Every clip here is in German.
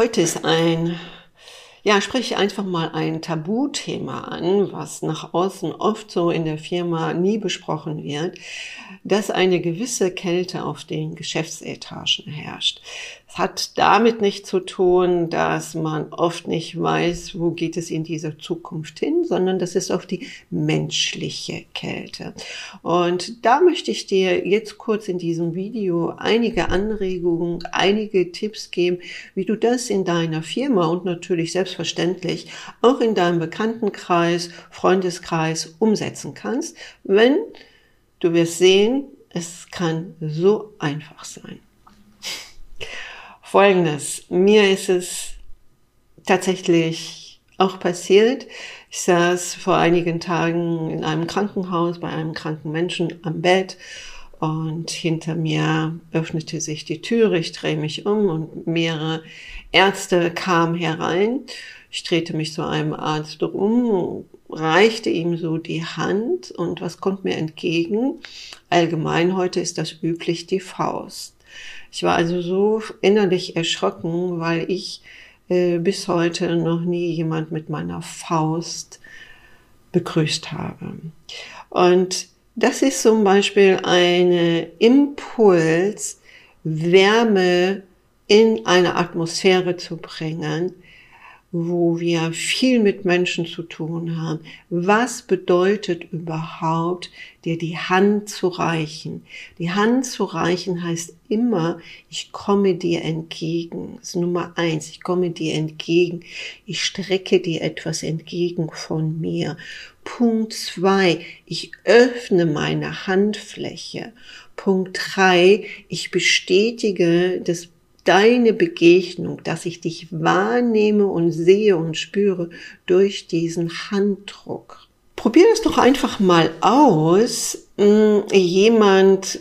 Heute ist ein ja, spreche einfach mal ein Tabuthema an, was nach außen oft so in der Firma nie besprochen wird, dass eine gewisse Kälte auf den Geschäftsetagen herrscht. Es hat damit nicht zu tun, dass man oft nicht weiß, wo geht es in dieser Zukunft hin, sondern das ist auf die menschliche Kälte. Und da möchte ich dir jetzt kurz in diesem Video einige Anregungen, einige Tipps geben, wie du das in deiner Firma und natürlich selbstverständlich auch in deinem Bekanntenkreis, Freundeskreis umsetzen kannst, wenn du wirst sehen, es kann so einfach sein. Folgendes. Mir ist es tatsächlich auch passiert. Ich saß vor einigen Tagen in einem Krankenhaus bei einem kranken Menschen am Bett und hinter mir öffnete sich die Türe. Ich drehe mich um und mehrere Ärzte kamen herein. Ich drehte mich zu einem Arzt um, reichte ihm so die Hand und was kommt mir entgegen? Allgemein heute ist das üblich die Faust. Ich war also so innerlich erschrocken, weil ich äh, bis heute noch nie jemand mit meiner Faust begrüßt habe. Und das ist zum Beispiel eine Impuls, Wärme in eine Atmosphäre zu bringen, wo wir viel mit Menschen zu tun haben. Was bedeutet überhaupt, dir die Hand zu reichen? Die Hand zu reichen heißt immer, ich komme dir entgegen. Das ist Nummer eins, ich komme dir entgegen. Ich strecke dir etwas entgegen von mir. Punkt zwei, ich öffne meine Handfläche. Punkt drei, ich bestätige das deine Begegnung, dass ich dich wahrnehme und sehe und spüre durch diesen Handdruck. Probier das doch einfach mal aus, hm, jemand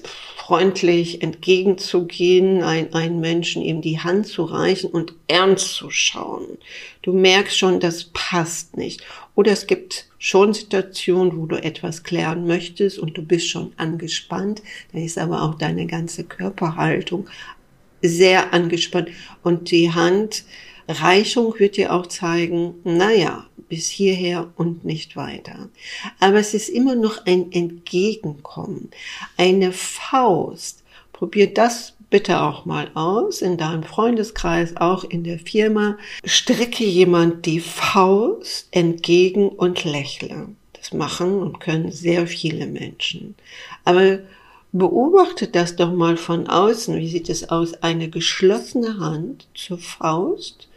freundlich entgegenzugehen, ein, einen Menschen ihm die Hand zu reichen und ernst zu schauen. Du merkst schon, das passt nicht. Oder es gibt schon Situationen, wo du etwas klären möchtest und du bist schon angespannt. Da ist aber auch deine ganze Körperhaltung sehr angespannt. Und die Handreichung wird dir auch zeigen, naja, bis hierher und nicht weiter. Aber es ist immer noch ein Entgegenkommen, eine Faust. Probier das bitte auch mal aus in deinem Freundeskreis, auch in der Firma. Strecke jemand die Faust entgegen und lächle. Das machen und können sehr viele Menschen. Aber Beobachtet das doch mal von außen. Wie sieht es aus? Eine geschlossene Hand zur Faust.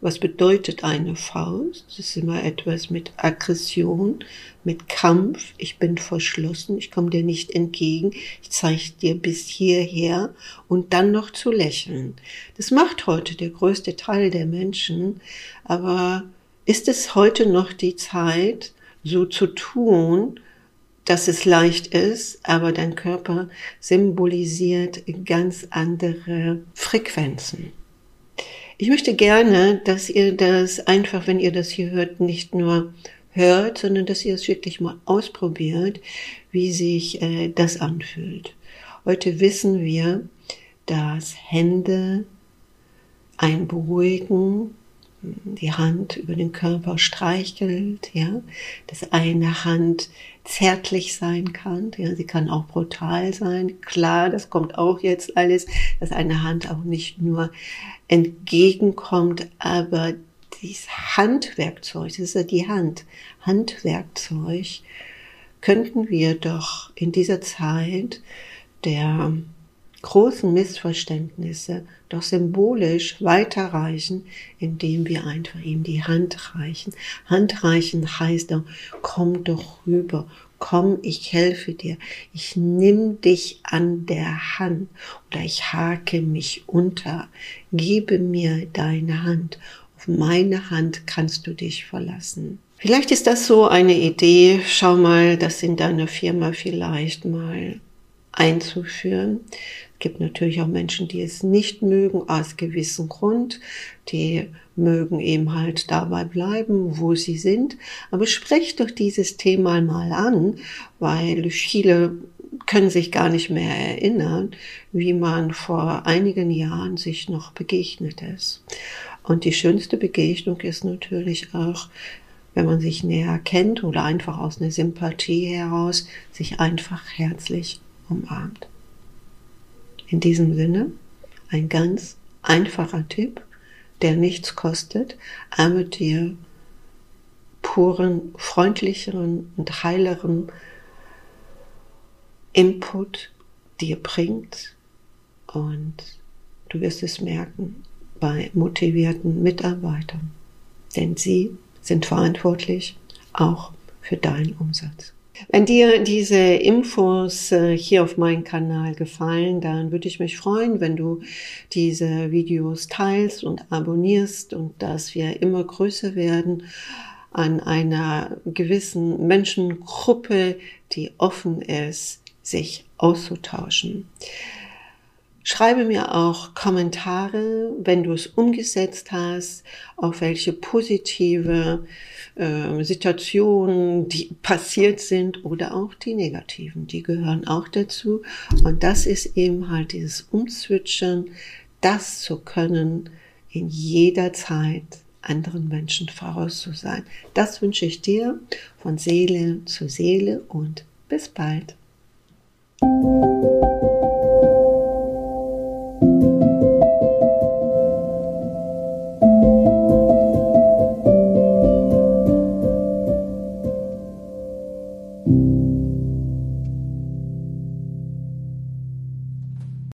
Was bedeutet eine Faust? Das ist immer etwas mit Aggression, mit Kampf. Ich bin verschlossen, ich komme dir nicht entgegen, ich zeige dir bis hierher und dann noch zu lächeln. Das macht heute der größte Teil der Menschen, aber ist es heute noch die Zeit, so zu tun, dass es leicht ist, aber dein Körper symbolisiert ganz andere Frequenzen. Ich möchte gerne, dass ihr das einfach, wenn ihr das hier hört, nicht nur hört, sondern dass ihr es wirklich mal ausprobiert, wie sich äh, das anfühlt. Heute wissen wir, dass Hände ein Beruhigen, die Hand über den Körper streichelt, ja, dass eine Hand zärtlich sein kann, ja, sie kann auch brutal sein. Klar, das kommt auch jetzt alles, dass eine Hand auch nicht nur entgegenkommt, aber dieses Handwerkzeug, das ist ja die Hand, Handwerkzeug, könnten wir doch in dieser Zeit der großen Missverständnisse doch symbolisch weiterreichen, indem wir einfach ihm die Hand reichen. Handreichen heißt doch, komm doch rüber, komm, ich helfe dir, ich nimm dich an der Hand oder ich hake mich unter, gebe mir deine Hand, auf meine Hand kannst du dich verlassen. Vielleicht ist das so eine Idee, schau mal, das in deiner Firma vielleicht mal einzuführen. Gibt natürlich auch Menschen, die es nicht mögen, aus gewissem Grund. Die mögen eben halt dabei bleiben, wo sie sind. Aber sprecht doch dieses Thema mal an, weil viele können sich gar nicht mehr erinnern, wie man vor einigen Jahren sich noch begegnet ist. Und die schönste Begegnung ist natürlich auch, wenn man sich näher kennt oder einfach aus einer Sympathie heraus sich einfach herzlich umarmt. In diesem Sinne ein ganz einfacher Tipp, der nichts kostet, aber dir puren, freundlicheren und heileren Input dir bringt und du wirst es merken bei motivierten Mitarbeitern, denn sie sind verantwortlich auch für deinen Umsatz. Wenn dir diese Infos äh, hier auf meinem Kanal gefallen, dann würde ich mich freuen, wenn du diese Videos teilst und abonnierst und dass wir immer größer werden an einer gewissen Menschengruppe, die offen ist, sich auszutauschen. Schreibe mir auch Kommentare, wenn du es umgesetzt hast, auf welche positive äh, Situationen, die passiert sind oder auch die negativen, die gehören auch dazu. Und das ist eben halt dieses Umswitchen, das zu können, in jeder Zeit anderen Menschen voraus zu sein. Das wünsche ich dir von Seele zu Seele und bis bald.